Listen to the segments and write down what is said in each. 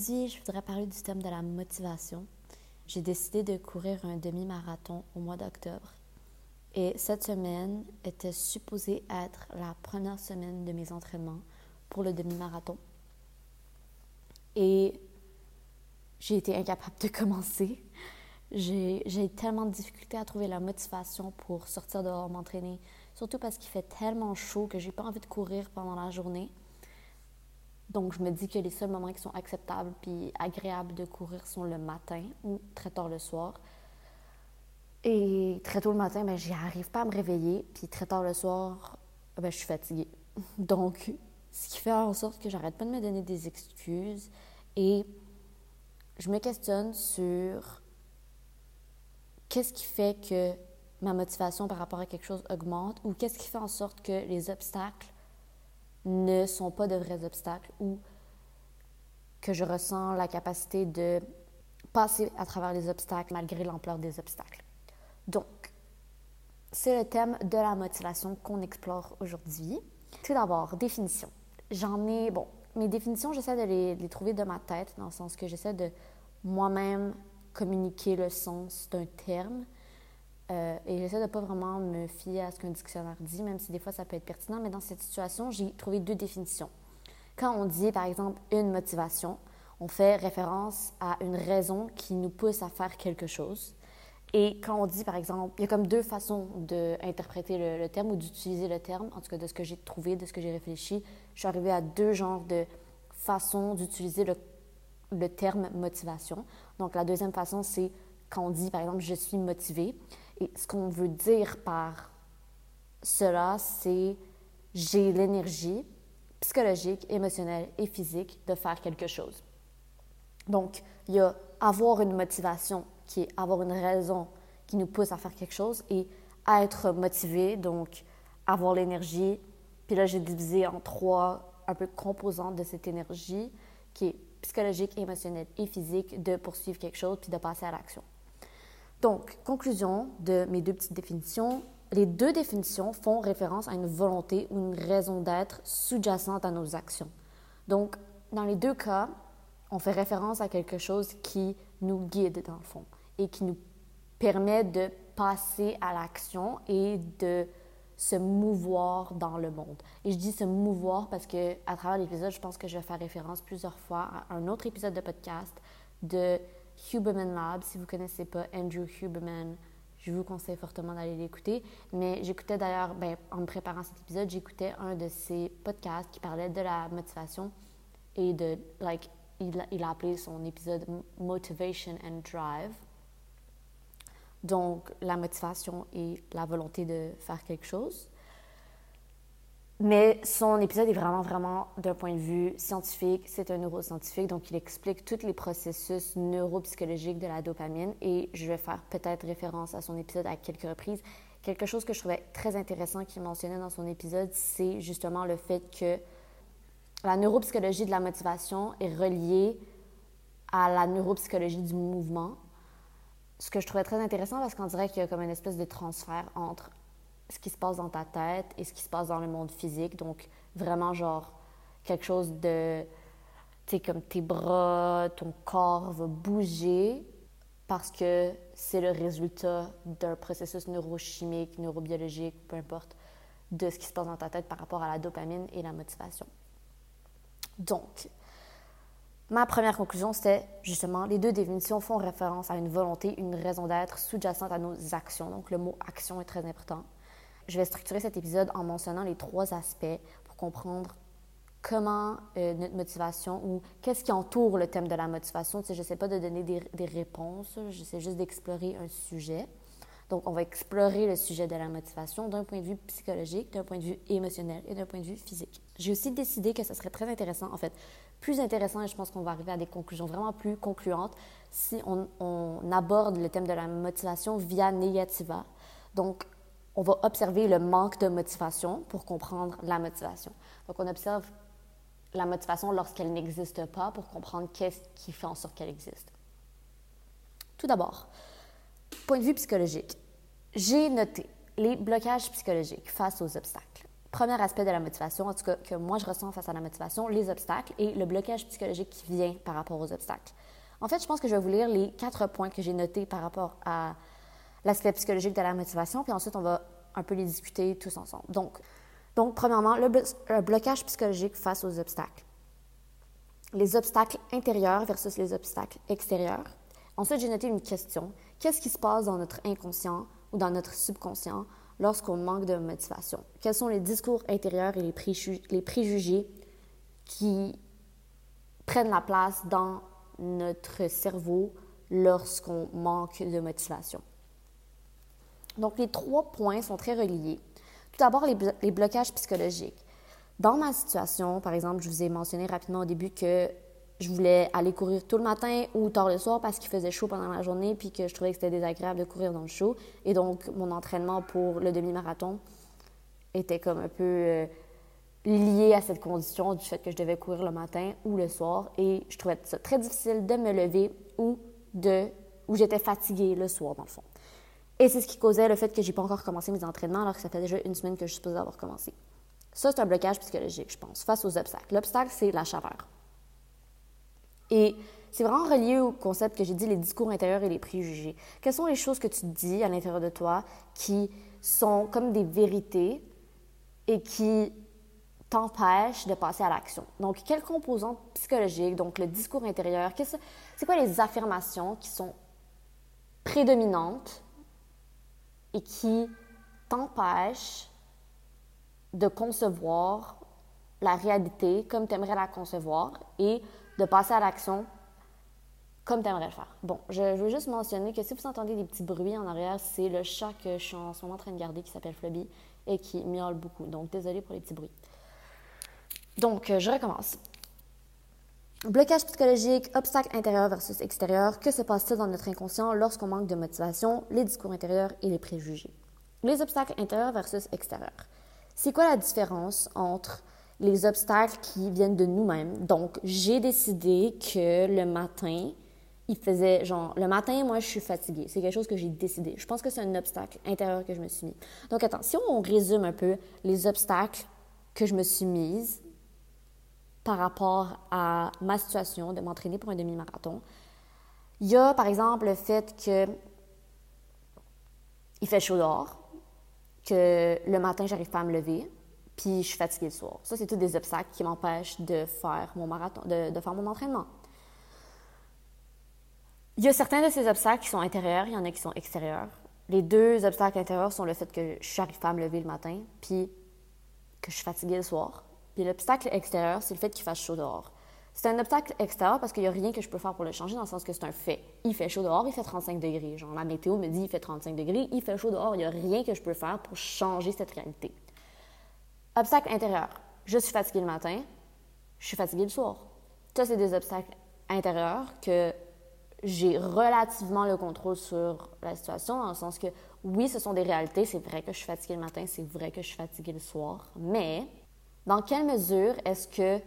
Aujourd'hui, je voudrais parler du thème de la motivation. J'ai décidé de courir un demi-marathon au mois d'octobre. Et cette semaine était supposée être la première semaine de mes entraînements pour le demi-marathon. Et j'ai été incapable de commencer. J'ai tellement de difficultés à trouver la motivation pour sortir dehors m'entraîner, surtout parce qu'il fait tellement chaud que j'ai pas envie de courir pendant la journée. Donc, je me dis que les seuls moments qui sont acceptables puis agréables de courir sont le matin ou très tard le soir. Et très tôt le matin, ben, j'y arrive pas à me réveiller. Puis très tard le soir, ben, je suis fatiguée. Donc, ce qui fait en sorte que j'arrête pas de me donner des excuses et je me questionne sur qu'est-ce qui fait que ma motivation par rapport à quelque chose augmente ou qu'est-ce qui fait en sorte que les obstacles ne sont pas de vrais obstacles ou que je ressens la capacité de passer à travers les obstacles malgré l'ampleur des obstacles. Donc, c'est le thème de la motivation qu'on explore aujourd'hui. Tout d'abord, définition. J'en ai, bon, mes définitions, j'essaie de les, trouver de ma tête, dans le sens que j'essaie de moi-même communiquer le sens d'un terme. Euh, et j'essaie de pas vraiment me fier à ce qu'un dictionnaire dit, même si des fois ça peut être pertinent. Mais dans cette situation, j'ai trouvé deux définitions. Quand on dit, par exemple, une motivation, on fait référence à une raison qui nous pousse à faire quelque chose. Et quand on dit, par exemple, il y a comme deux façons d'interpréter le, le, terme ou d'utiliser le terme, en tout cas de ce que j'ai trouvé, de ce que j'ai réfléchi, je suis arrivée à deux genres de façons d'utiliser le, le terme motivation. Donc la deuxième façon, c'est quand on dit, par exemple, je suis motivé. Et ce qu'on veut dire par cela, c'est j'ai l'énergie psychologique, émotionnelle et physique de faire quelque chose. Donc, il y a avoir une motivation qui est avoir une raison qui nous pousse à faire quelque chose et être motivé, donc avoir l'énergie. Puis là, j'ai divisé en trois un peu composantes de cette énergie qui est psychologique, émotionnelle et physique de poursuivre quelque chose puis de passer à l'action. Donc, conclusion de mes deux petites définitions. Les deux définitions font référence à une volonté ou une raison d'être sous-jacente à nos actions. Donc, dans les deux cas, on fait référence à quelque chose qui nous guide dans le fond et qui nous permet de passer à l'action et de se mouvoir dans le monde. Et je dis se mouvoir parce que à travers l'épisode, je pense que je vais faire référence plusieurs fois à un autre épisode de podcast de Huberman Lab. Si vous ne connaissez pas Andrew Huberman, je vous conseille fortement d'aller l'écouter. Mais j'écoutais d'ailleurs, ben, en me préparant cet épisode, j'écoutais un de ses podcasts qui parlait de la motivation et de, like, il, il a appelé son épisode Motivation and Drive. Donc, la motivation et la volonté de faire quelque chose. Mais son épisode est vraiment, vraiment d'un point de vue scientifique. C'est un neuroscientifique, donc il explique tous les processus neuropsychologiques de la dopamine et je vais faire peut-être référence à son épisode à quelques reprises. Quelque chose que je trouvais très intéressant qu'il mentionnait dans son épisode, c'est justement le fait que la neuropsychologie de la motivation est reliée à la neuropsychologie du mouvement. Ce que je trouvais très intéressant parce qu'on dirait qu'il y a comme une espèce de transfert entre ce qui se passe dans ta tête et ce qui se passe dans le monde physique. Donc, vraiment, genre, quelque chose de. Tu sais, comme tes bras, ton corps va bouger parce que c'est le résultat d'un processus neurochimique, neurobiologique, peu importe, de ce qui se passe dans ta tête par rapport à la dopamine et la motivation. Donc, ma première conclusion, c'était justement, les deux définitions font référence à une volonté, une raison d'être sous-jacente à nos actions. Donc, le mot action est très important. Je vais structurer cet épisode en mentionnant les trois aspects pour comprendre comment euh, notre motivation ou qu'est-ce qui entoure le thème de la motivation. Sais, je ne sais pas de donner des, des réponses, j'essaie juste d'explorer un sujet. Donc, on va explorer le sujet de la motivation d'un point de vue psychologique, d'un point de vue émotionnel et d'un point de vue physique. J'ai aussi décidé que ce serait très intéressant, en fait, plus intéressant, et je pense qu'on va arriver à des conclusions vraiment plus concluantes si on, on aborde le thème de la motivation via Negativa. Donc, on va observer le manque de motivation pour comprendre la motivation. Donc, on observe la motivation lorsqu'elle n'existe pas pour comprendre qu'est-ce qui fait en sorte qu'elle existe. Tout d'abord, point de vue psychologique, j'ai noté les blocages psychologiques face aux obstacles. premier aspect de la motivation, en tout cas que moi je ressens face à la motivation, les obstacles et le blocage psychologique qui vient par rapport aux obstacles. En fait, je pense que je vais vous lire les quatre points que j'ai notés par rapport à l'aspect psychologique de la motivation, puis ensuite on va un peu les discuter tous ensemble. Donc, donc premièrement, le, le blocage psychologique face aux obstacles. Les obstacles intérieurs versus les obstacles extérieurs. Ensuite, j'ai noté une question. Qu'est-ce qui se passe dans notre inconscient ou dans notre subconscient lorsqu'on manque de motivation? Quels sont les discours intérieurs et les, préjugés qui prennent la place dans notre cerveau lorsqu'on manque de motivation? Donc, les trois points sont très reliés. Tout d'abord, les, blocages psychologiques. Dans ma situation, par exemple, je vous ai mentionné rapidement au début que je voulais aller courir tout le matin ou tard le soir parce qu'il faisait chaud pendant la journée puis que je trouvais que c'était désagréable de courir dans le chaud. Et donc, mon entraînement pour le demi-marathon était comme un peu euh, lié à cette condition du fait que je devais courir le matin ou le soir. Et je trouvais ça très difficile de me lever ou de ou j'étais fatiguée le soir, dans le fond. Et c'est ce qui causait le fait que j'ai pas encore commencé mes entraînements alors que ça fait déjà une semaine que je suis supposée avoir commencé. Ça, c'est un blocage psychologique, je pense, face aux obstacles. L'obstacle, c'est la chaleur. Et c'est vraiment relié au concept que j'ai dit, les discours intérieurs et les préjugés. Quelles sont les choses que tu dis à l'intérieur de toi qui sont comme des vérités et qui t'empêchent de passer à l'action? Donc, quelles composantes psychologiques, donc le discours intérieur, c'est quoi les affirmations qui sont prédominantes et qui t'empêchent de concevoir la réalité comme tu aimerais la concevoir et de passer à l'action comme tu aimerais le faire. Bon, je, veux juste mentionner que si vous entendez des petits bruits en arrière, c'est le chat que je suis en ce moment en train de garder qui s'appelle Flubby et qui miaule beaucoup. Donc, désolé pour les petits bruits. Donc, euh, je recommence. Blocage psychologique, obstacle intérieur versus extérieur. Que se passe-t-il dans notre inconscient lorsqu'on manque de motivation, les discours intérieurs et les préjugés? Les obstacles intérieurs versus extérieurs. C'est quoi la différence entre les obstacles qui viennent de nous-mêmes? Donc, j'ai décidé que le matin, il faisait genre, le matin, moi, je suis fatiguée. C'est quelque chose que j'ai décidé. Je pense que c'est un obstacle intérieur que je me suis mis. Donc, attends, si on résume un peu les obstacles que je me suis mise par rapport à ma situation de m'entraîner pour un demi-marathon, il y a, par exemple, le fait que il fait chaud dehors, que le matin, j'arrive pas à me lever, puis je suis fatiguée le soir. Ça, c'est tous des obstacles qui m'empêchent de faire mon marathon, de, faire mon entraînement. Il y a certains de ces obstacles qui sont intérieurs, il y en a qui sont extérieurs. Les deux obstacles intérieurs sont le fait que je n'arrive pas à me lever le matin, puis que je suis fatiguée le soir. L'obstacle extérieur, c'est le fait qu'il fasse chaud dehors. C'est un obstacle extérieur parce qu'il n'y a rien que je peux faire pour le changer, dans le sens que c'est un fait. Il fait chaud dehors, il fait 35 degrés. Genre, la météo me dit il fait 35 degrés, il fait chaud dehors, il n'y a rien que je peux faire pour changer cette réalité. Obstacle intérieur. Je suis fatiguée le matin, je suis fatiguée le soir. Ça, c'est des obstacles intérieurs que j'ai relativement le contrôle sur la situation, dans le sens que oui, ce sont des réalités. C'est vrai que je suis fatiguée le matin, c'est vrai que je suis fatiguée le soir. Mais dans quelle mesure est-ce que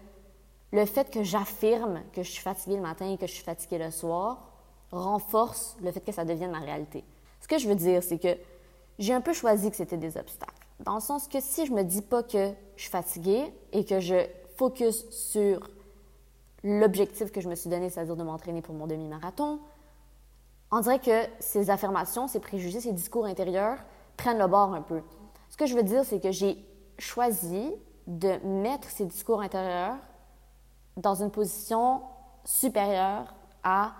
le fait que j'affirme que je suis fatiguée le matin et que je suis fatiguée le soir renforce le fait que ça devienne ma réalité? Ce que je veux dire, c'est que j'ai un peu choisi que c'était des obstacles. Dans le sens que si je me dis pas que je suis fatiguée et que je focus sur l'objectif que je me suis donné, c'est-à-dire de m'entraîner pour mon demi-marathon, on dirait que ces affirmations, ces préjugés, ces discours intérieurs prennent le bord un peu. Ce que je veux dire, c'est que j'ai choisi de mettre ces discours intérieurs dans une position supérieure à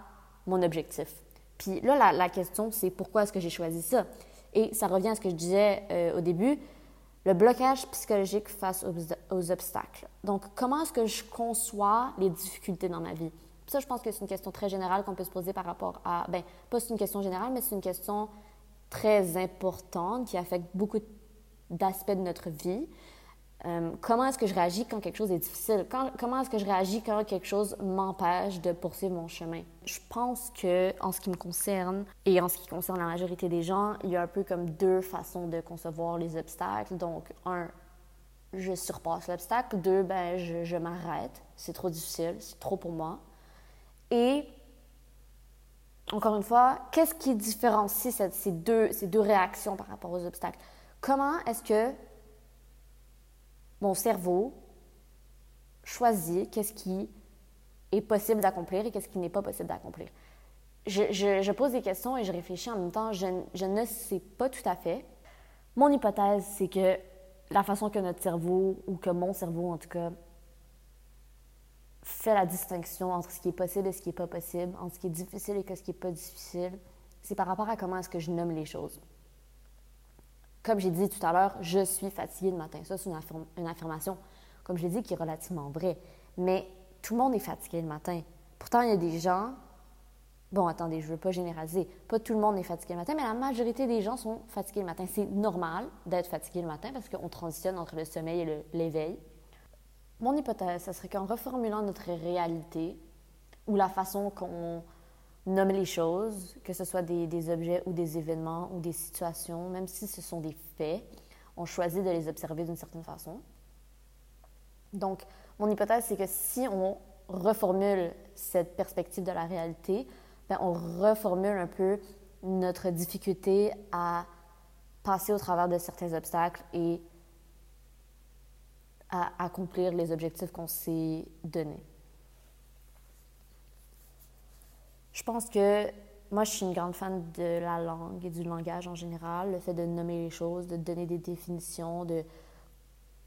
mon objectif. Puis là, la, la question, c'est pourquoi est-ce que j'ai choisi ça? Et ça revient à ce que je disais euh, au début, le blocage psychologique face aux, obstacles. Donc, comment est-ce que je conçois les difficultés dans ma vie? Ça, je pense que c'est une question très générale qu'on peut se poser par rapport à... Ben, pas c'est une question générale, mais c'est une question très importante qui affecte beaucoup d'aspects de notre vie. Euh, comment est-ce que je réagis quand quelque chose est difficile? comment est-ce que je réagis quand quelque chose m'empêche de poursuivre mon chemin? Je pense que, en ce qui me concerne et en ce qui concerne la majorité des gens, il y a un peu comme deux façons de concevoir les obstacles. Donc, un, je surpasse l'obstacle. Deux, ben, je, m'arrête. C'est trop difficile, c'est trop pour moi. Et, encore une fois, qu'est-ce qui différencie ces deux réactions par rapport aux obstacles? Comment est-ce que mon cerveau choisit qu'est-ce qui est possible d'accomplir et qu'est-ce qui n'est pas possible d'accomplir. Je, pose des questions et je réfléchis en même temps. Je, je ne sais pas tout à fait. Mon hypothèse, c'est que la façon que notre cerveau, ou que mon cerveau en tout cas, fait la distinction entre ce qui est possible et ce qui n'est pas possible, entre ce qui est difficile et ce qui n'est pas difficile, c'est par rapport à comment est-ce que je nomme les choses. Comme j'ai dit tout à l'heure, je suis fatiguée le matin. Ça, c'est une, affirmation, comme je l'ai dit, qui est relativement vraie. Mais tout le monde est fatigué le matin. Pourtant, il y a des gens... Bon, attendez, je ne veux pas généraliser. Pas tout le monde est fatigué le matin, mais la majorité des gens sont fatigués le matin. C'est normal d'être fatigué le matin parce qu'on transitionne entre le sommeil et l'éveil. Mon hypothèse, ce serait qu'en reformulant notre réalité ou la façon qu'on nomme les choses, que ce soit des, objets ou des événements ou des situations, même si ce sont des faits, on choisit de les observer d'une certaine façon. Donc, mon hypothèse, c'est que si on reformule cette perspective de la réalité, ben, on reformule un peu notre difficulté à passer au travers de certains obstacles et à accomplir les objectifs qu'on s'est donnés. Je pense que moi, je suis une grande fan de la langue et du langage en général, le fait de nommer les choses, de donner des définitions, de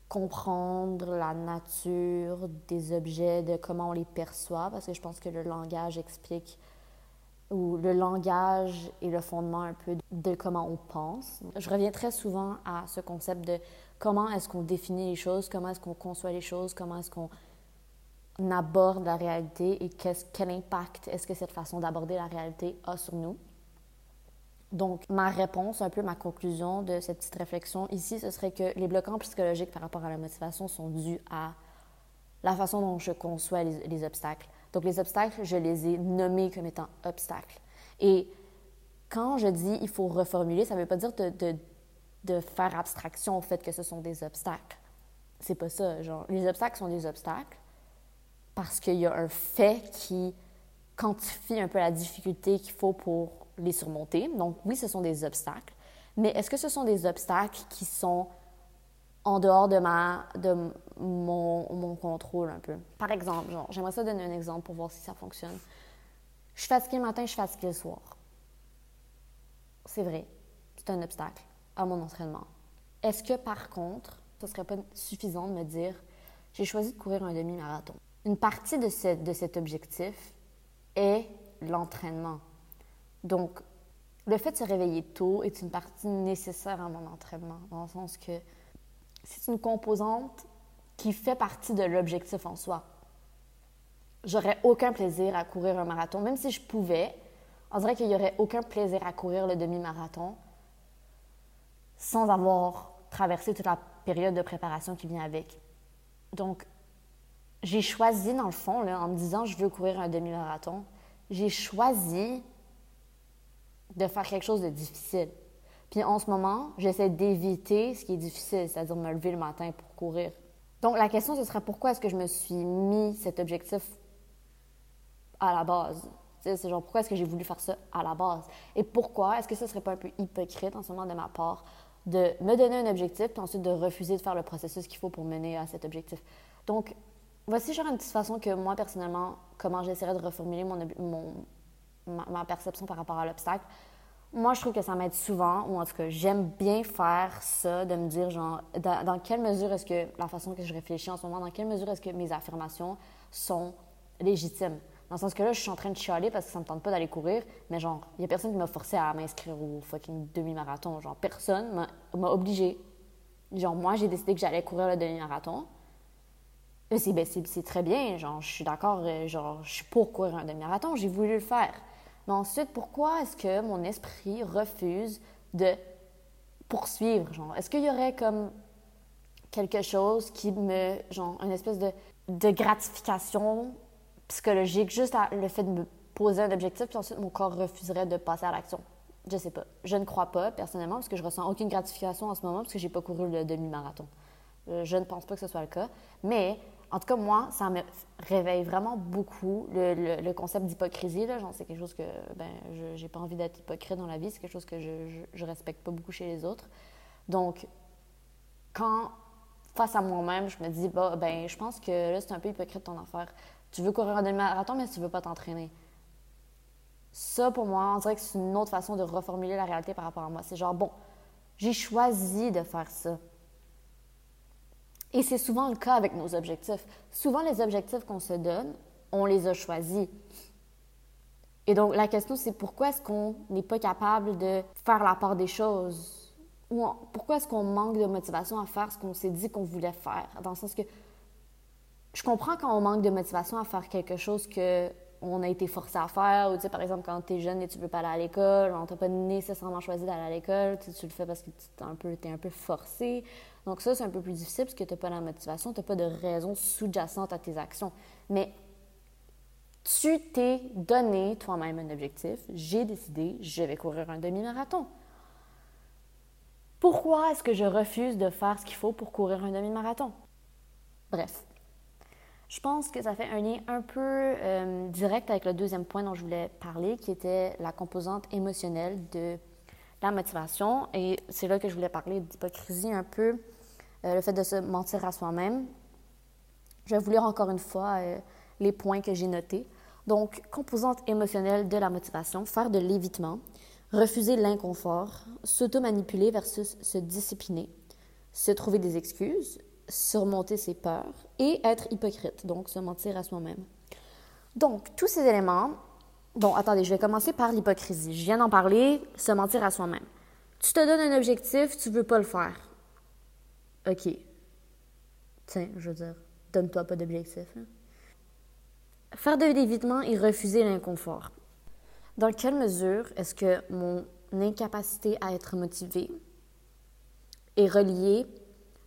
comprendre la nature des objets, de comment on les perçoit, parce que je pense que le langage explique, ou le langage est le fondement un peu de comment on pense. Je reviens très souvent à ce concept de comment est-ce qu'on définit les choses, comment est-ce qu'on conçoit les choses, comment est-ce qu'on aborde la réalité et quel impact est-ce que cette façon d'aborder la réalité a sur nous. Donc, ma réponse, un peu ma conclusion de cette petite réflexion ici, ce serait que les bloquants psychologiques par rapport à la motivation sont dus à la façon dont je conçois les, obstacles. Donc, les obstacles, je les ai nommés comme étant obstacles. Et quand je dis il faut reformuler, ça ne veut pas dire de de faire abstraction au fait que ce sont des obstacles. C'est pas ça. Genre, les obstacles sont des obstacles parce qu'il y a un fait qui quantifie un peu la difficulté qu'il faut pour les surmonter. Donc, oui, ce sont des obstacles. Mais est-ce que ce sont des obstacles qui sont en dehors de, ma, de mon, mon contrôle un peu? Par exemple, j'aimerais ça donner un exemple pour voir si ça fonctionne. Je suis fatiguée le matin, je suis fatiguée le soir. C'est vrai, c'est un obstacle à mon entraînement. Est-ce que par contre, ce serait pas suffisant de me dire, j'ai choisi de courir un demi-marathon? Une partie de, cet objectif est l'entraînement. Donc, le fait de se réveiller tôt est une partie nécessaire à mon entraînement, dans le sens que c'est une composante qui fait partie de l'objectif en soi. J'aurais aucun plaisir à courir un marathon, même si je pouvais. On dirait qu'il n'y aurait aucun plaisir à courir le demi-marathon sans avoir traversé toute la période de préparation qui vient avec. Donc, j'ai choisi, dans le fond, en me disant je veux courir un demi-marathon, j'ai choisi de faire quelque chose de difficile. Puis en ce moment, j'essaie d'éviter ce qui est difficile, c'est-à-dire me lever le matin pour courir. Donc la question, ce serait pourquoi est-ce que je me suis mis cet objectif à la base? C'est genre, pourquoi est-ce que j'ai voulu faire ça à la base? Et pourquoi? Est-ce que ce serait pas un peu hypocrite en ce moment de ma part de me donner un objectif, puis ensuite de refuser de faire le processus qu'il faut pour mener à cet objectif? Donc, voici genre une petite façon que moi, personnellement, comment j'essaierais de reformuler mon, ma, perception par rapport à l'obstacle. Moi, je trouve que ça m'aide souvent, ou en tout cas, j'aime bien faire ça, de me dire, genre, dans, quelle mesure est-ce que la façon que je réfléchis en ce moment, dans quelle mesure est-ce que mes affirmations sont légitimes? Dans le sens que là, je suis en train de chialer parce que ça me tente pas d'aller courir, mais genre, il y a personne qui m'a forcé à m'inscrire au fucking demi-marathon. Genre, personne m'a obligé. Genre, moi, j'ai décidé que j'allais courir le demi-marathon. Ben, c'est très bien, genre, je suis d'accord, euh, genre, je suis pour courir un demi-marathon, j'ai voulu le faire. Mais ensuite, pourquoi est-ce que mon esprit refuse de poursuivre? Genre, est-ce qu'il y aurait comme quelque chose qui me, genre, une espèce de, de gratification psychologique, juste le fait de me poser un objectif, puis ensuite mon corps refuserait de passer à l'action? Je sais pas. Je ne crois pas, personnellement, parce que je ressens aucune gratification en ce moment, parce que j'ai pas couru le demi-marathon. Euh, je ne pense pas que ce soit le cas. Mais, en tout cas, moi, ça me réveille vraiment beaucoup le, concept d'hypocrisie. Genre, c'est quelque chose que, ben, je n'ai pas envie d'être hypocrite dans la vie. C'est quelque chose que je, je, respecte pas beaucoup chez les autres. Donc, quand face à moi-même, je me dis, bah, ben, je pense que là, c'est un peu hypocrite ton affaire. Tu veux courir un demi-marathon, mais tu veux pas t'entraîner. Ça, pour moi, on dirait que c'est une autre façon de reformuler la réalité par rapport à moi. C'est genre, bon, j'ai choisi de faire ça. Et c'est souvent le cas avec nos objectifs. Souvent, les objectifs qu'on se donne, on les a choisis. Et donc, la question, c'est pourquoi est-ce qu'on n'est pas capable de faire la part des choses? Ou pourquoi est-ce qu'on manque de motivation à faire ce qu'on s'est dit qu'on voulait faire? Dans le sens que je comprends quand on manque de motivation à faire quelque chose que on a été forcé à faire, ou tu sais, par exemple, quand tu es jeune et tu veux pas aller à l'école, on t'a pas nécessairement choisi d'aller à l'école, tu, le fais parce que tu es un peu, es un peu forcé. Donc ça, c'est un peu plus difficile parce que tu n'as pas la motivation, tu n'as pas de raison sous-jacente à tes actions. Mais tu t'es donné toi-même un objectif. J'ai décidé, je vais courir un demi-marathon. Pourquoi est-ce que je refuse de faire ce qu'il faut pour courir un demi-marathon? Bref, je pense que ça fait un lien un peu euh, direct avec le deuxième point dont je voulais parler, qui était la composante émotionnelle de la motivation. Et c'est là que je voulais parler d'hypocrisie un peu, le fait de se mentir à soi-même. Je vais vous lire encore une fois euh, les points que j'ai notés. Donc, composante émotionnelle de la motivation, faire de l'évitement, refuser l'inconfort, s'auto-manipuler versus se discipliner, se trouver des excuses, surmonter ses peurs et être hypocrite, donc se mentir à soi-même. Donc, tous ces éléments, bon, attendez, je vais commencer par l'hypocrisie. Je viens d'en parler, se mentir à soi-même. Tu te donnes un objectif, tu veux pas le faire. OK. Tiens, je veux dire, donne-toi pas d'objectif. Hein. Faire de l'évitement et refuser l'inconfort. Dans quelle mesure est-ce que mon incapacité à être motivée est reliée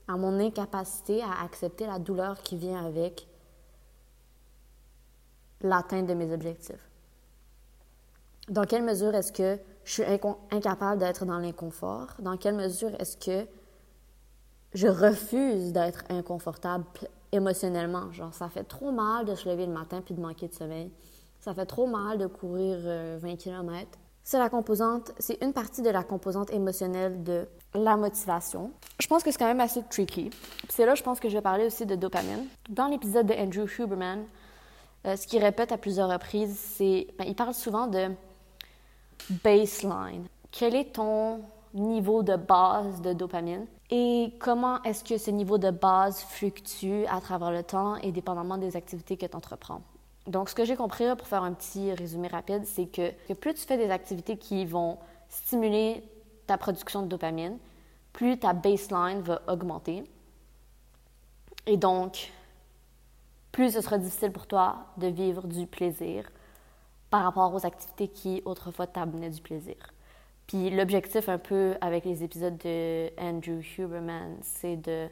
à mon incapacité à accepter la douleur qui vient avec l'atteinte de mes objectifs? Dans quelle mesure est-ce que je suis incapable d'être dans l'inconfort? Dans quelle mesure est-ce que je refuse d'être inconfortable émotionnellement? Genre, ça fait trop mal de se lever le matin puis de manquer de sommeil. Ça fait trop mal de courir 20 euh, km. C'est la composante, c'est une partie de la composante émotionnelle de la motivation. Je pense que c'est quand même assez tricky. C'est là, je pense que je vais parler aussi de dopamine. Dans l'épisode de Andrew Huberman, euh, ce qu'il répète à plusieurs reprises, c'est. Ben, il parle souvent de baseline. Quel est ton niveau de base de dopamine? Et comment est-ce que ce niveau de base fluctue à travers le temps et dépendamment des activités que tu entreprends? Donc, ce que j'ai compris, pour faire un petit résumé rapide, c'est que, que plus tu fais des activités qui vont stimuler ta production de dopamine, plus ta baseline va augmenter. Et donc, plus ce sera difficile pour toi de vivre du plaisir par rapport aux activités qui autrefois t'amenaient du plaisir. Puis l'objectif un peu avec les épisodes de Andrew Huberman, c'est de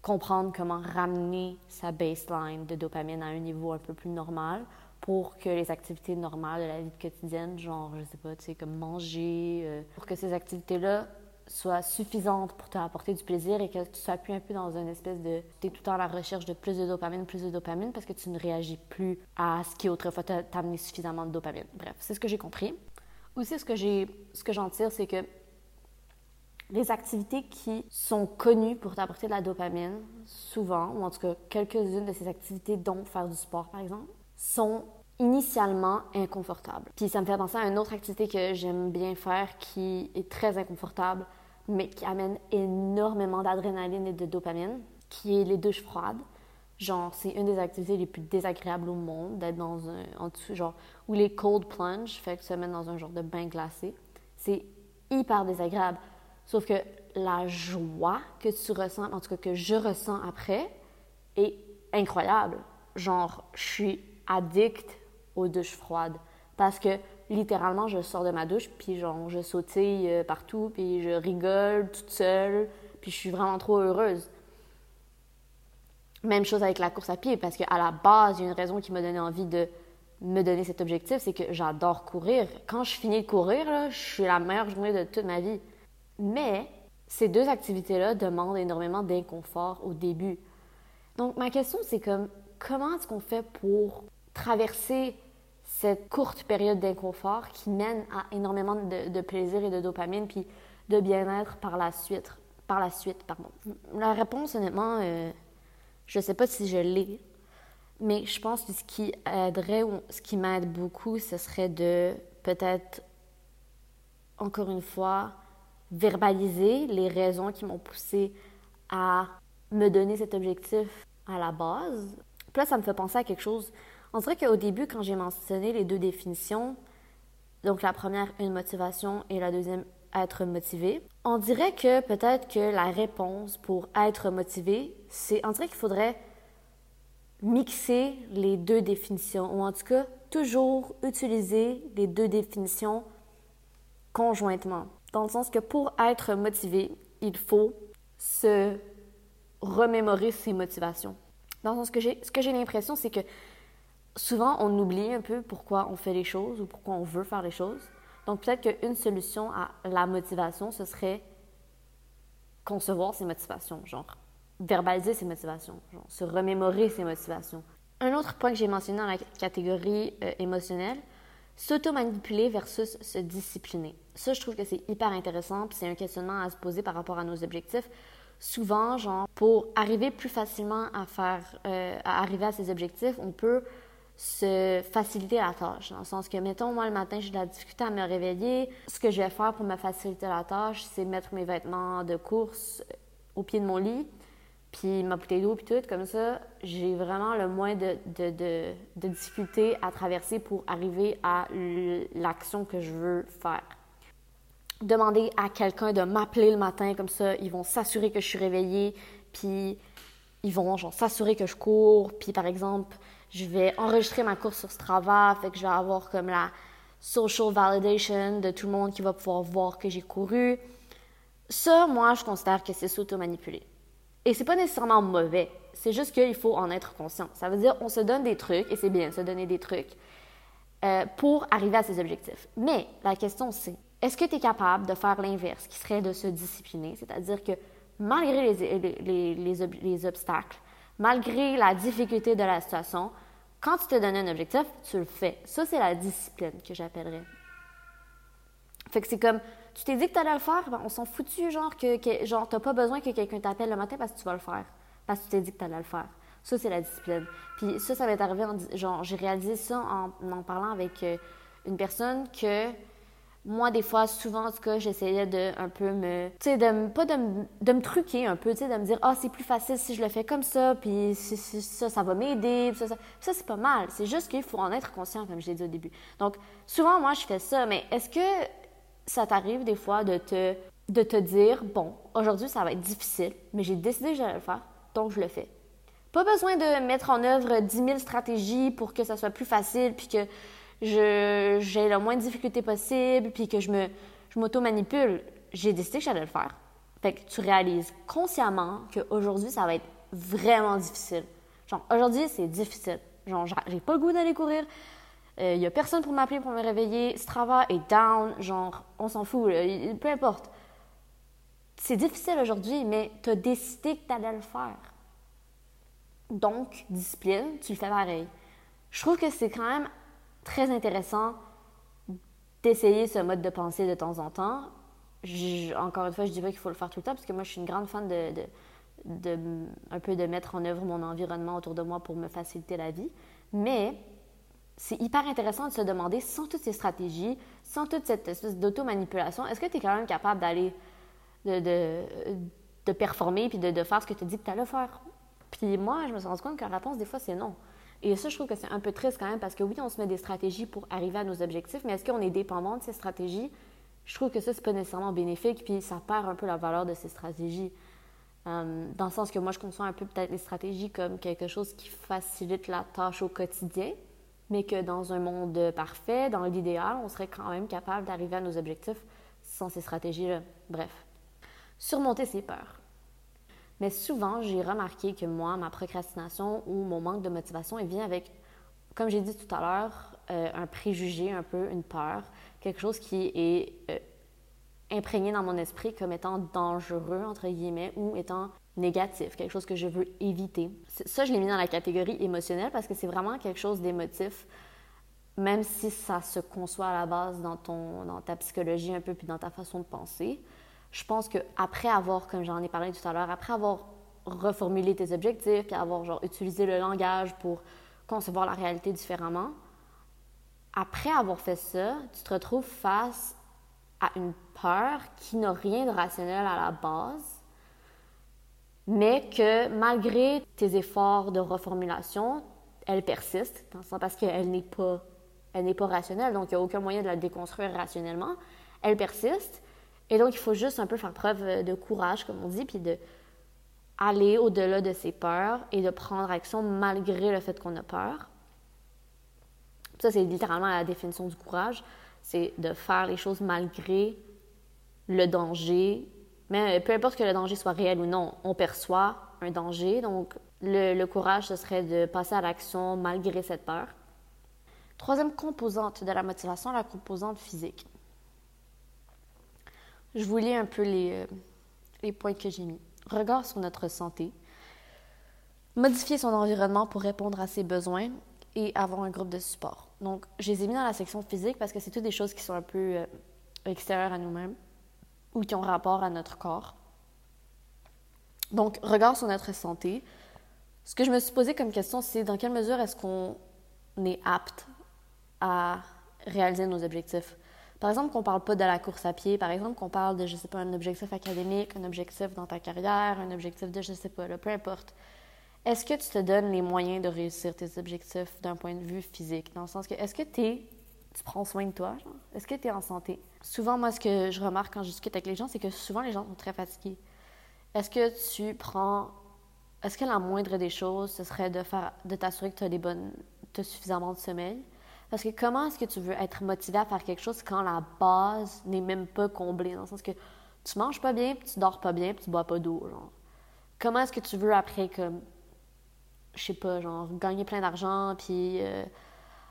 comprendre comment ramener sa baseline de dopamine à un niveau un peu plus normal pour que les activités normales de la vie quotidienne, genre, je sais pas, tu sais, comme manger, euh, pour que ces activités-là soient suffisantes pour t'apporter du plaisir et que tu sois plus un peu dans une espèce de... Tu es tout le temps à la recherche de plus de dopamine, plus de dopamine, parce que tu ne réagis plus à ce qui autrefois t'a amené suffisamment de dopamine. Bref, c'est ce que j'ai compris. Aussi, ce que j'ai, ce que j'en tire, c'est que les activités qui sont connues pour t'apporter de la dopamine, souvent, ou en tout cas quelques-unes de ces activités, dont faire du sport par exemple, sont initialement inconfortable. Puis ça me fait penser à une autre activité que j'aime bien faire qui est très inconfortable, mais qui amène énormément d'adrénaline et de dopamine, qui est les douches froides. Genre, c'est une des activités les plus désagréables au monde, d'être dans un. en genre, ou les cold plunge, fait que se mettre dans un genre de bain glacé. C'est hyper désagréable. Sauf que la joie que tu ressens, en tout cas que je ressens après, est incroyable. Genre, je suis addict aux douches froides. Parce que littéralement, je sors de ma douche, puis genre, je sautille euh, partout, puis je rigole toute seule, puis je suis vraiment trop heureuse. Même chose avec la course à pied, parce qu'à la base, il y a une raison qui m'a donné envie de me donner cet objectif, c'est que j'adore courir. Quand je finis de courir, là, je suis la meilleure journée de toute ma vie. Mais ces deux activités-là demandent énormément d'inconfort au début. Donc ma question, c'est comme comment est-ce qu'on fait pour traverser cette courte période d'inconfort qui mène à énormément de, plaisir et de dopamine, puis de bien-être par la suite. par la suite, pardon? La réponse, honnêtement, euh, je ne sais pas si je l'ai, mais je pense que ce qui aiderait, ce qui m'aide beaucoup, ce serait de peut-être, encore une fois, verbaliser les raisons qui m'ont poussé à me donner cet objectif à la base. Puis là, ça me fait penser à quelque chose. On dirait qu'au début, quand j'ai mentionné les deux définitions, donc la première, une motivation, et la deuxième, être motivé, on dirait que peut-être que la réponse pour être motivé, c'est, on dirait qu'il faudrait mixer les deux définitions, ou en tout cas, toujours utiliser les deux définitions conjointement. Dans le sens que pour être motivé, il faut se remémorer ses motivations. Dans le sens que j'ai, ce que j'ai l'impression, c'est que souvent on oublie un peu pourquoi on fait les choses ou pourquoi on veut faire les choses. Donc peut-être qu'une solution à la motivation, ce serait concevoir ses motivations, genre verbaliser ses motivations, genre se remémorer ses motivations. Un autre point que j'ai mentionné dans la catégorie euh, émotionnelle, s'auto-manipuler versus se discipliner. Ça, je trouve que c'est hyper intéressant, puis c'est un questionnement à se poser par rapport à nos objectifs. Souvent, genre, pour arriver plus facilement à faire, euh, à arriver à ses objectifs, on peut se faciliter la tâche. Dans le sens que, mettons, moi, le matin, j'ai de la difficulté à me réveiller. Ce que je vais faire pour me faciliter la tâche, c'est mettre mes vêtements de course au pied de mon lit, puis ma bouteille d'eau, puis tout, comme ça, j'ai vraiment le moins de, de, de, de difficultés à traverser pour arriver à l'action que je veux faire. Demander à quelqu'un de m'appeler le matin, comme ça, ils vont s'assurer que je suis réveillée, puis ils vont s'assurer que je cours, puis par exemple, je vais enregistrer ma course sur Strava, fait que je vais avoir comme la social validation de tout le monde qui va pouvoir voir que j'ai couru. Ça, moi, je considère que c'est s'auto-manipuler. Et c'est pas nécessairement mauvais. C'est juste qu'il faut en être conscient. Ça veut dire on se donne des trucs, et c'est bien se donner des trucs, euh, pour arriver à ses objectifs. Mais la question c'est, est-ce que tu es capable de faire l'inverse, qui serait de se discipliner, c'est-à-dire que malgré les, les, les, obstacles, malgré la difficulté de la situation, quand tu te donnes un objectif, tu le fais. Ça, c'est la discipline que j'appellerais. Fait que c'est comme, tu t'es dit que tu allais le faire, ben, on s'en foutu, genre, que, que genre, t'as pas besoin que quelqu'un t'appelle le matin parce que tu vas le faire. Parce que tu t'es dit que tu allais le faire. Ça, c'est la discipline. Puis ça, ça m'est arrivé, en, genre, j'ai réalisé ça en en parlant avec euh, une personne que moi, des fois, souvent, en tout cas, j'essayais de un peu me. Tu sais, de, pas de, de, me truquer un peu, tu sais, de me dire, ah, c'est plus facile si je le fais comme ça, puis ça, ça va m'aider, ça, ça. Ça, c'est pas mal. C'est juste qu'il faut en être conscient, comme je l'ai dit au début. Donc, souvent, moi, je fais ça, mais est-ce que ça t'arrive des fois de te, de te dire, bon, aujourd'hui, ça va être difficile, mais j'ai décidé que j'allais le faire, donc je le fais. Pas besoin de mettre en œuvre 10 000 stratégies pour que ça soit plus facile, puis que j'ai le moins de difficultés possible, puis que je me je m'auto-manipule. J'ai décidé que j'allais le faire. Fait que tu réalises consciemment qu'aujourd'hui, ça va être vraiment difficile. Genre, aujourd'hui, c'est difficile. Genre, j'ai pas le goût d'aller courir. Il euh, y a personne pour m'appeler pour me réveiller. Strava est down. Genre, on s'en fout. peu importe. C'est difficile aujourd'hui, mais tu as décidé que tu allais le faire. Donc, discipline, tu le fais pareil. Je trouve que c'est quand même très intéressant d'essayer ce mode de pensée de temps en temps. encore une fois, je dis pas qu'il faut le faire tout le temps, parce que moi, je suis une grande fan de, un peu de mettre en œuvre mon environnement autour de moi pour me faciliter la vie. Mais c'est hyper intéressant de se demander, sans toutes ces stratégies, sans toute cette espèce d'auto-manipulation, est-ce que tu es quand même capable d'aller, de, performer puis de, de faire ce que tu dis que tu allais faire? Puis moi, je me suis rendu compte que la réponse, des fois, c'est non. Et ça, je trouve que c'est un peu triste quand même parce que oui, on se met des stratégies pour arriver à nos objectifs, mais est-ce qu'on est dépendant de ces stratégies? Je trouve que ça, c'est pas nécessairement bénéfique, puis ça perd un peu la valeur de ces stratégies. Euh, dans le sens que moi, je conçois un peu peut-être les stratégies comme quelque chose qui facilite la tâche au quotidien, mais que dans un monde parfait, dans l'idéal, on serait quand même capable d'arriver à nos objectifs sans ces stratégies-là. Bref. Surmonter ses peurs. Mais souvent, j'ai remarqué que moi, ma procrastination ou mon manque de motivation, il vient avec, comme j'ai dit tout à l'heure, euh, un préjugé, un peu une peur, quelque chose qui est euh, imprégné dans mon esprit comme étant dangereux, entre guillemets, ou étant négatif, quelque chose que je veux éviter. Ça, je l'ai mis dans la catégorie émotionnelle parce que c'est vraiment quelque chose d'émotif, même si ça se conçoit à la base dans, ton, dans ta psychologie un peu, puis dans ta façon de penser je pense qu'après avoir, comme j'en ai parlé tout à l'heure, après avoir reformulé tes objectifs, puis avoir genre, utilisé le langage pour concevoir la réalité différemment, après avoir fait ça, tu te retrouves face à une peur qui n'a rien de rationnel à la base, mais que malgré tes efforts de reformulation, elle persiste, parce qu'elle n'est pas, n'est pas rationnelle, donc il n'y a aucun moyen de la déconstruire rationnellement. Elle persiste, et donc il faut juste un peu faire preuve de courage, comme on dit, puis de aller au-delà de ses peurs et de prendre action malgré le fait qu'on a peur. Ça, c'est littéralement la définition du courage, c'est de faire les choses malgré le danger mais peu importe que le danger soit réel ou non, on perçoit un danger. Donc, le, courage, ce serait de passer à l'action malgré cette peur. Troisième composante de la motivation, la composante physique. Je vous lis un peu les, euh, les points que j'ai mis. Regard sur notre santé. Modifier son environnement pour répondre à ses besoins et avoir un groupe de support. Donc, je les ai mis dans la section physique parce que c'est toutes des choses qui sont un peu euh, extérieures à nous-mêmes ou qui ont rapport à notre corps. Donc, regard sur notre santé. Ce que je me suis posé comme question, c'est dans quelle mesure est-ce qu'on est apte à réaliser nos objectifs? Par exemple, qu'on parle pas de la course à pied, par exemple, qu'on parle de, je sais pas, un objectif académique, un objectif dans ta carrière, un objectif de, je sais pas, peu importe. Est-ce que tu te donnes les moyens de réussir tes objectifs d'un point de vue physique? Dans le sens que, est-ce que tu es tu prends soin de toi? Est-ce que tu es en santé? Souvent, moi, ce que je remarque quand je discute avec les gens, c'est que souvent, les gens sont très fatigués. Est-ce que tu prends. Est-ce que la moindre des choses, ce serait de, faire, de t'assurer que tu as, bonnes, as suffisamment de sommeil? Parce que comment est-ce que tu veux être motivé à faire quelque chose quand la base n'est même pas comblée? Dans le sens que tu manges pas bien, puis tu dors pas bien, puis tu bois pas d'eau, genre. Comment est-ce que tu veux après, comme, je sais pas, genre, gagner plein d'argent, puis euh,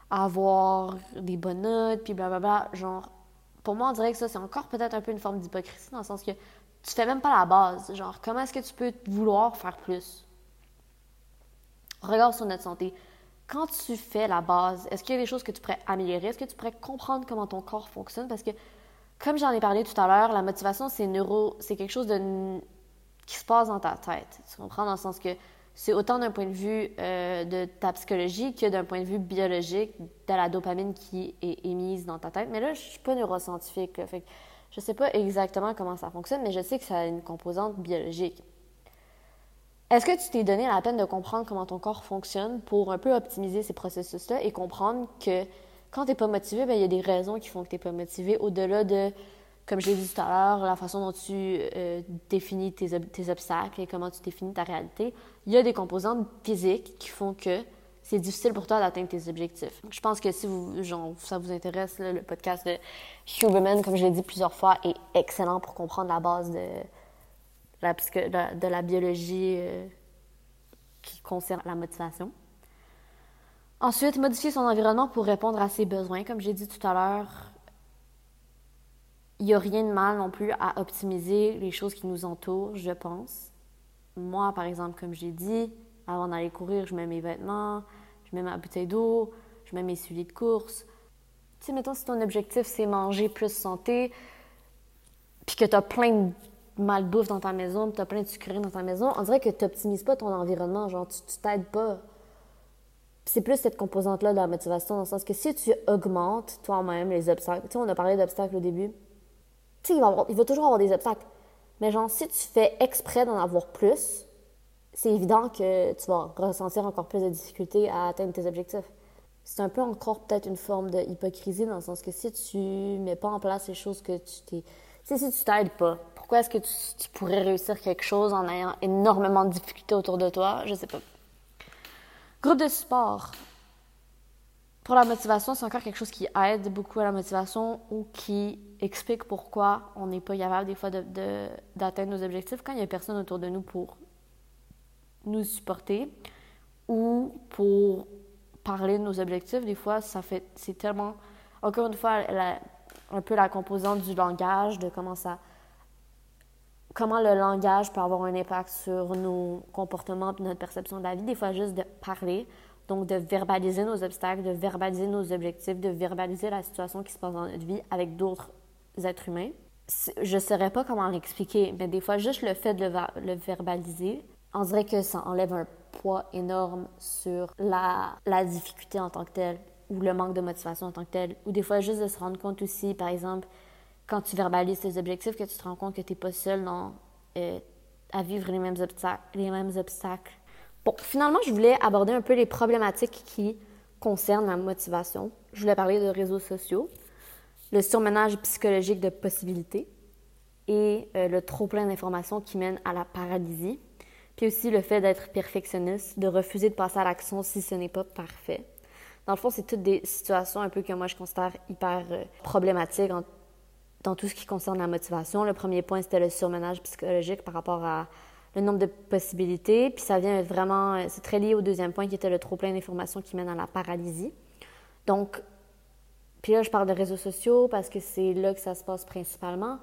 avoir des bonnes notes, puis blablabla. Genre, pour moi, on dirait que ça, c'est encore peut-être un peu une forme d'hypocrisie, dans le sens que tu fais même pas la base. Genre, comment est-ce que tu peux vouloir faire plus? Regarde sur notre santé. Quand tu fais la base, est-ce qu'il y a des choses que tu pourrais améliorer? Est-ce que tu pourrais comprendre comment ton corps fonctionne? Parce que, comme j'en ai parlé tout à l'heure, la motivation, c'est neuro... c'est quelque chose qui se passe dans ta tête. Tu comprends? Dans le sens que c'est autant d'un point de vue euh, de ta psychologie que d'un point de vue biologique de la dopamine qui est émise dans ta tête. Mais là, je suis pas neuroscientifique. Là, fait que je sais pas exactement comment ça fonctionne, mais je sais que ça a une composante biologique. Est-ce que tu t'es donné la peine de comprendre comment ton corps fonctionne pour un peu optimiser ces processus-là et comprendre que quand tu n'es pas motivé, ben, il y a des raisons qui font que tu n'es pas motivé au-delà de comme je l'ai dit tout à l'heure, la façon dont tu euh, définis tes, tes, obstacles et comment tu définis ta réalité, il y a des composantes physiques qui font que c'est difficile pour toi d'atteindre tes objectifs. Je pense que si vous, genre, ça vous intéresse, le podcast de Huberman, comme je l'ai dit plusieurs fois, est excellent pour comprendre la base de de la biologie euh, qui concerne la motivation. Ensuite, modifier son environnement pour répondre à ses besoins. Comme j'ai dit tout à l'heure, il n'y a rien de mal non plus à optimiser les choses qui nous entourent, je pense. Moi, par exemple, comme j'ai dit, avant d'aller courir, je mets mes vêtements, je mets ma bouteille d'eau, je mets mes souliers de course. Tu sais, mettons, si ton objectif, c'est manger plus santé, puis que tu as plein de malbouffe dans ta maison, puis tu as plein de sucreries dans ta maison, on dirait que tu n'optimises pas ton environnement, genre, tu t'aides pas. C'est plus cette composante-là de la motivation, dans le sens que si tu augmentes toi-même les obstacles, tu sais, on a parlé d'obstacles au début, tu sais, il va, toujours avoir des obstacles. Mais genre, si tu fais exprès d'en avoir plus, c'est évident que tu vas ressentir encore plus de difficultés à atteindre tes objectifs. C'est un peu encore peut-être une forme de hypocrisie dans le sens que si tu mets pas en place les choses que tu t'es... Tu si tu t'aides pas, pourquoi est-ce que tu, pourrais réussir quelque chose en ayant énormément de difficultés autour de toi? Je sais pas. Groupe de support. Pour la motivation, c'est encore quelque chose qui aide beaucoup à la motivation ou qui explique pourquoi on n'est pas capable des fois d'atteindre nos objectifs quand il n'y a personne autour de nous pour nous supporter ou pour parler de nos objectifs. Des fois, ça fait, c'est tellement, encore une fois, un peu la composante du langage, de comment ça, comment le langage peut avoir un impact sur nos comportements et notre perception de la vie. Des fois, juste de parler donc, de verbaliser nos obstacles, de verbaliser nos objectifs, de verbaliser la situation qui se passe dans notre vie avec d'autres êtres humains. je ne saurais pas comment l'expliquer, mais des fois, juste le fait de le, verbaliser, on dirait que ça enlève un poids énorme sur la, la difficulté en tant que telle ou le manque de motivation en tant que tel. Ou des fois, juste de se rendre compte aussi, par exemple, quand tu verbalises tes objectifs, que tu te rends compte que tu n'es pas seul dans, euh, à vivre les mêmes, obstacles. Bon, finalement, je voulais aborder un peu les problématiques qui concernent la motivation. Je voulais parler de réseaux sociaux, le surmenage psychologique de possibilités et euh, le trop-plein d'informations qui mène à la paralysie, puis aussi le fait d'être perfectionniste, de refuser de passer à l'action si ce n'est pas parfait. Dans le fond, c'est toutes des situations un peu que moi je considère hyper euh, problématiques dans tout ce qui concerne la motivation. Le premier point, c'était le surmenage psychologique par rapport à le nombre de possibilités. Puis ça vient vraiment, euh, c'est très lié au deuxième point qui était le trop plein d'informations qui mène à la paralysie. Donc, puis là, je parle de réseaux sociaux parce que c'est là que ça se passe principalement.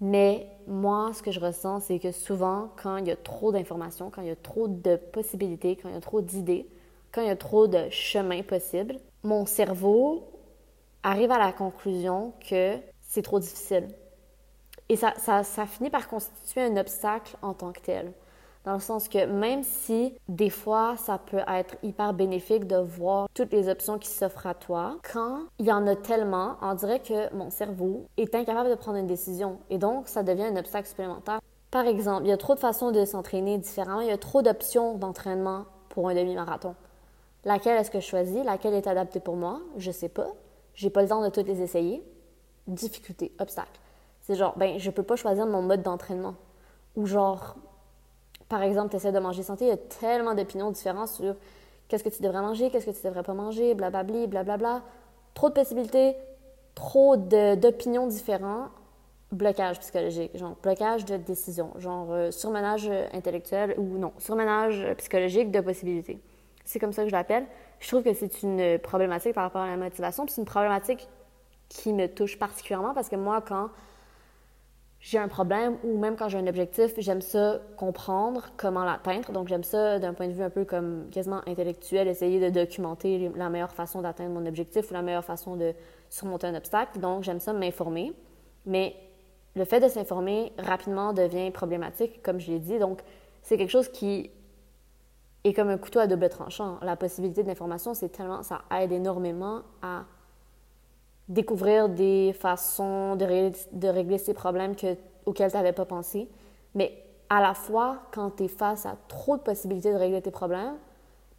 Mais moi, ce que je ressens, c'est que souvent, quand il y a trop d'informations, quand il y a trop de possibilités, quand il y a trop d'idées, quand il y a trop de chemins possibles, mon cerveau arrive à la conclusion que c'est trop difficile. Et ça, ça, ça, finit par constituer un obstacle en tant que tel. Dans le sens que même si des fois ça peut être hyper bénéfique de voir toutes les options qui s'offrent à toi, quand il y en a tellement, on dirait que mon cerveau est incapable de prendre une décision. Et donc, ça devient un obstacle supplémentaire. Par exemple, il y a trop de façons de s'entraîner différemment, il y a trop d'options d'entraînement pour un demi-marathon. Laquelle est-ce que je choisis? Laquelle est adaptée pour moi? Je sais pas. J'ai pas le temps de toutes les essayer. Difficulté, obstacle. C'est genre, ben, je peux pas choisir mon mode d'entraînement. Ou genre, par exemple, tu essaies de manger santé, il y a tellement d'opinions différentes sur qu'est-ce que tu devrais manger, qu'est-ce que tu devrais pas manger, blablabli, blablabla. Trop de possibilités, trop d'opinions différentes, blocage psychologique, genre blocage de décision, genre euh, surmenage intellectuel ou non, surmenage psychologique de possibilités c'est comme ça que je l'appelle. Je trouve que c'est une problématique par rapport à la motivation. Puis c'est une problématique qui me touche particulièrement parce que moi, quand j'ai un problème ou même quand j'ai un objectif, j'aime ça comprendre comment l'atteindre. Donc, j'aime ça d'un point de vue un peu comme quasiment intellectuel, essayer de documenter la meilleure façon d'atteindre mon objectif ou la meilleure façon de surmonter un obstacle. Donc, j'aime ça m'informer. Mais le fait de s'informer rapidement devient problématique, comme je l'ai dit. Donc, c'est quelque chose qui et comme un couteau à double tranchant. La possibilité d'information, c'est tellement, ça aide énormément à découvrir des façons de régler, ces problèmes que, auxquels tu n'avais pas pensé. Mais à la fois, quand tu es face à trop de possibilités de régler tes problèmes,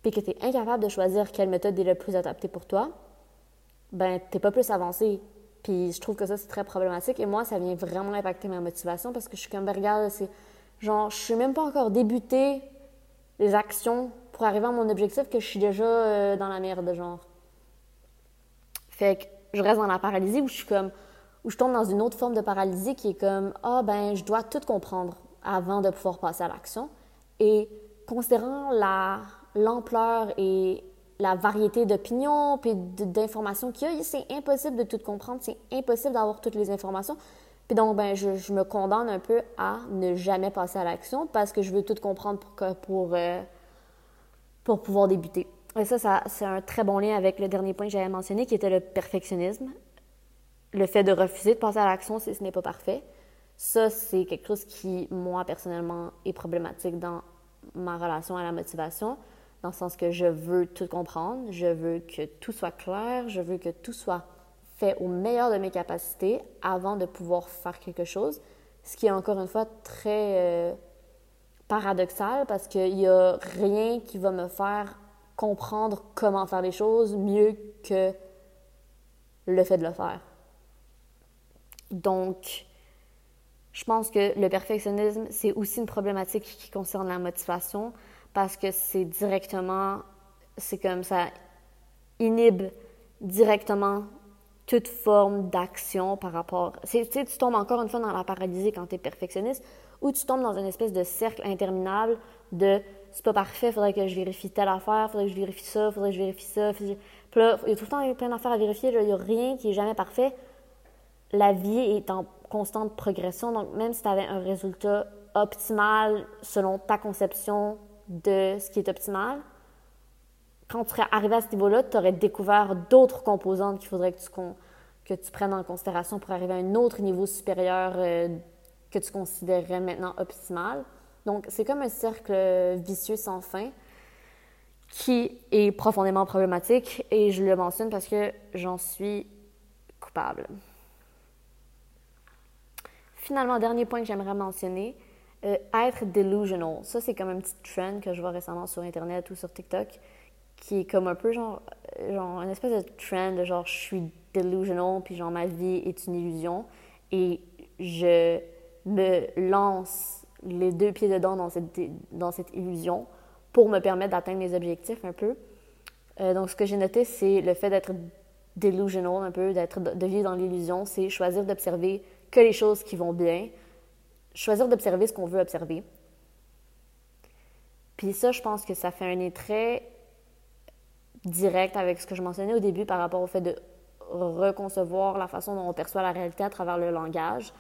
puis que tu es incapable de choisir quelle méthode est la plus adaptée pour toi, ben t'es pas plus avancé. Puis je trouve que ça, c'est très problématique. Et moi, ça vient vraiment impacter ma motivation parce que je suis comme, ben, regarde, c'est genre, je suis même pas encore débutée les actions pour arriver à mon objectif que je suis déjà euh, dans la merde, genre. Fait que je reste dans la paralysie où je suis comme, où je tombe dans une autre forme de paralysie qui est comme, ah ben, je dois tout comprendre avant de pouvoir passer à l'action. Et considérant la, l'ampleur et la variété d'opinions et d'informations qu'il y a, c'est impossible de tout comprendre, c'est impossible d'avoir toutes les informations. Puis donc, ben, je, me condamne un peu à ne jamais passer à l'action parce que je veux tout comprendre pour, pour, euh, pour pouvoir débuter. Et ça, c'est un très bon lien avec le dernier point que j'avais mentionné, qui était le perfectionnisme. Le fait de refuser de passer à l'action si ce n'est pas parfait. Ça, c'est quelque chose qui, moi, personnellement, est problématique dans ma relation à la motivation, dans le sens que je veux tout comprendre, je veux que tout soit clair, je veux que tout soit fait au meilleur de mes capacités avant de pouvoir faire quelque chose, ce qui est encore une fois très euh, paradoxal parce qu'il n'y a rien qui va me faire comprendre comment faire les choses mieux que le fait de le faire. Donc, je pense que le perfectionnisme, c'est aussi une problématique qui concerne la motivation parce que c'est directement, c'est comme ça inhibe directement toute forme d'action par rapport. Tu sais, tu tombes encore une fois dans la paralysie quand tu es perfectionniste, ou tu tombes dans une espèce de cercle interminable de c'est pas parfait, faudrait que je vérifie telle affaire, faudrait que je vérifie ça, faudrait que je vérifie ça. Là, il y a tout le temps plein d'affaires à vérifier, il n'y a rien qui est jamais parfait. La vie est en constante progression, donc même si tu avais un résultat optimal selon ta conception de ce qui est optimal, quand tu serais arrivé à ce niveau-là, tu aurais découvert d'autres composantes qu'il faudrait que tu, que tu prennes en considération pour arriver à un autre niveau supérieur euh, que tu considérerais maintenant optimal. Donc, c'est comme un cercle vicieux sans fin qui est profondément problématique et je le mentionne parce que j'en suis coupable. Finalement, dernier point que j'aimerais mentionner, euh, être delusional. Ça, c'est comme un petit trend que je vois récemment sur Internet ou sur TikTok qui est comme un peu genre, euh, genre une espèce de trend de genre je suis delusional puis genre ma vie est une illusion et je me lance les deux pieds dedans dans cette, dans cette illusion pour me permettre d'atteindre mes objectifs un peu. Euh, donc, ce que j'ai noté, c'est le fait d'être delusional un peu, d'être, de vivre dans l'illusion, c'est choisir d'observer que les choses qui vont bien, choisir d'observer ce qu'on veut observer. Puis ça, je pense que ça fait un très direct avec ce que je mentionnais au début par rapport au fait de reconcevoir la façon dont on perçoit la réalité à travers le langage.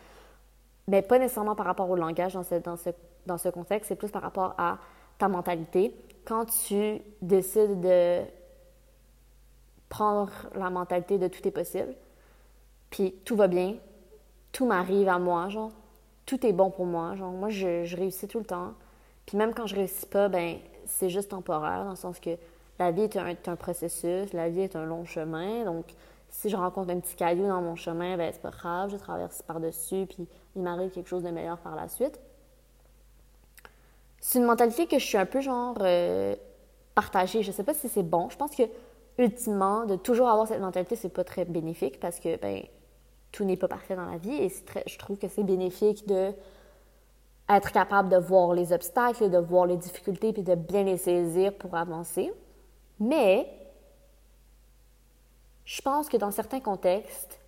Mais pas nécessairement par rapport au langage dans ce, dans ce, dans ce contexte, c'est plus par rapport à ta mentalité. Quand tu décides de prendre la mentalité de tout est possible, puis tout va bien, tout m'arrive à moi, genre, tout est bon pour moi, genre, moi, je, réussis tout le temps. Puis même quand je réussis pas, ben c'est juste temporaire, dans le sens que la vie est un, un, processus, la vie est un long chemin, donc si je rencontre un petit caillou dans mon chemin, ben c'est pas grave, je traverse par-dessus, puis il m'arrive quelque chose de meilleur par la suite. C'est une mentalité que je suis un peu genre euh, partagée. Je sais pas si c'est bon. Je pense que ultimement, de toujours avoir cette mentalité, c'est pas très bénéfique parce que ben tout n'est pas parfait dans la vie et je trouve que c'est bénéfique de être capable de voir les obstacles, de voir les difficultés puis de bien les saisir pour avancer. Mais je pense que dans certains contextes,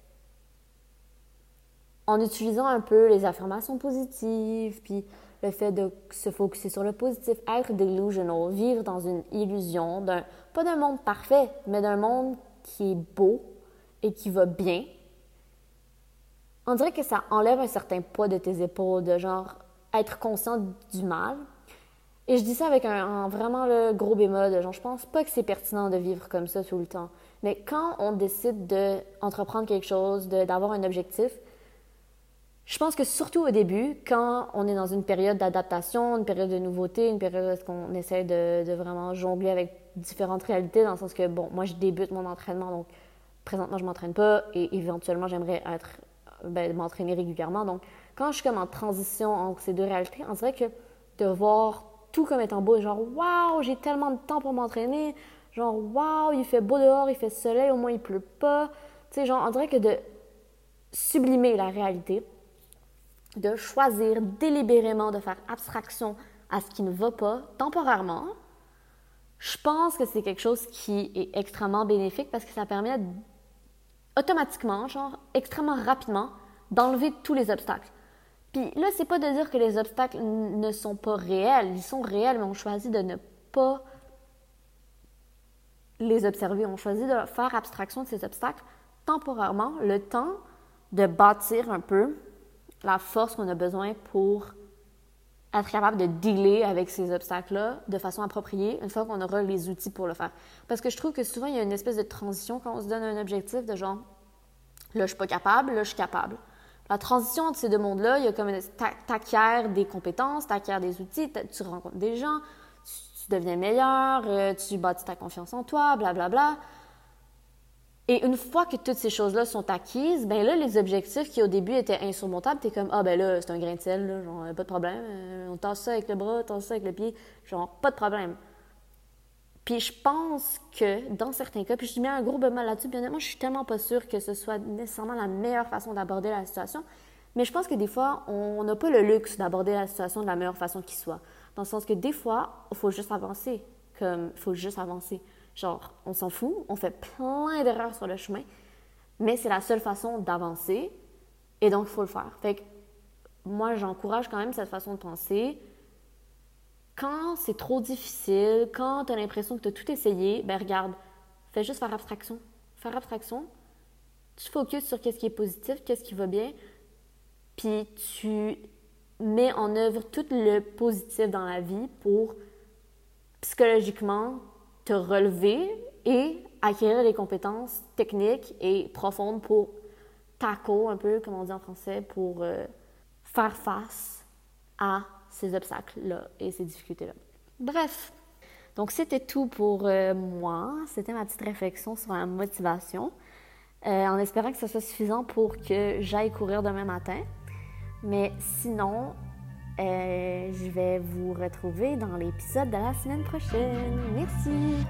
en utilisant un peu les affirmations positives, puis le fait de se focuser sur le positif, être delusional, vivre dans une illusion, d'un, pas d'un monde parfait, mais d'un monde qui est beau et qui va bien, on dirait que ça enlève un certain poids de tes épaules, de genre être conscient du mal. Et je dis ça avec un, vraiment le gros bémol, de genre je pense pas que c'est pertinent de vivre comme ça tout le temps. Mais quand on décide d'entreprendre quelque chose, d'avoir un objectif, je pense que surtout au début, quand on est dans une période d'adaptation, une période de nouveauté, une période où on essaie de, vraiment jongler avec différentes réalités, dans le sens que, bon, moi, je débute mon entraînement, donc présentement, je m'entraîne pas et éventuellement, j'aimerais ben, m'entraîner régulièrement. Donc, quand je suis comme en transition entre ces deux réalités, on dirait que de voir tout comme étant beau, genre, waouh, j'ai tellement de temps pour m'entraîner, genre, waouh, il fait beau dehors, il fait soleil, au moins il pleut pas. Tu sais, genre, on dirait que de sublimer la réalité, de choisir délibérément de faire abstraction à ce qui ne va pas temporairement, je pense que c'est quelque chose qui est extrêmement bénéfique parce que ça permet automatiquement, genre extrêmement rapidement, d'enlever tous les obstacles. Puis là, c'est pas de dire que les obstacles ne sont pas réels, ils sont réels, mais on choisit de ne pas les observer. On choisit de faire abstraction de ces obstacles temporairement, le temps de bâtir un peu la force qu'on a besoin pour être capable de dealer avec ces obstacles-là de façon appropriée une fois qu'on aura les outils pour le faire. Parce que je trouve que souvent, il y a une espèce de transition quand on se donne un objectif de genre, là, je suis pas capable, là, je suis capable. La transition entre ces deux mondes-là, il y a comme. T'acquiers des compétences, t'acquiers des outils, tu rencontres des gens, deviens meilleur, euh, tu bâtis ta confiance en toi, blablabla. Bla, bla. Et une fois que toutes ces choses-là sont acquises, ben là, les objectifs qui au début étaient insurmontables, t'es comme, ah ben là, c'est un grain de sel, genre, pas de problème, euh, on tasse ça avec le bras, on tasse ça avec le pied, genre, pas de problème. Puis je pense que dans certains cas, puis je mets un gros bémol là-dessus, bien honnêtement, je suis tellement pas sûre que ce soit nécessairement la meilleure façon d'aborder la situation, mais je pense que des fois, on n'a pas le luxe d'aborder la situation de la meilleure façon qui soit. Dans le sens que des fois, il faut juste avancer, comme, faut juste avancer. Genre, on s'en fout, on fait plein d'erreurs sur le chemin, mais c'est la seule façon d'avancer et donc il faut le faire. Fait que moi, j'encourage quand même cette façon de penser. Quand c'est trop difficile, quand tu as l'impression que tu as tout essayé, ben regarde, fais juste faire abstraction. Faire abstraction, tu focuses sur qu'est-ce qui est positif, qu'est-ce qui va bien, puis tu mets en œuvre tout le positif dans la vie pour psychologiquement te relever et acquérir des compétences techniques et profondes pour tackle, un peu comme on dit en français, pour euh, faire face à ces obstacles-là et ces difficultés-là. Bref, donc c'était tout pour euh, moi. C'était ma petite réflexion sur la motivation, euh, en espérant que ce soit suffisant pour que j'aille courir demain matin. Mais sinon, je vais vous retrouver dans l'épisode de la semaine prochaine. Merci.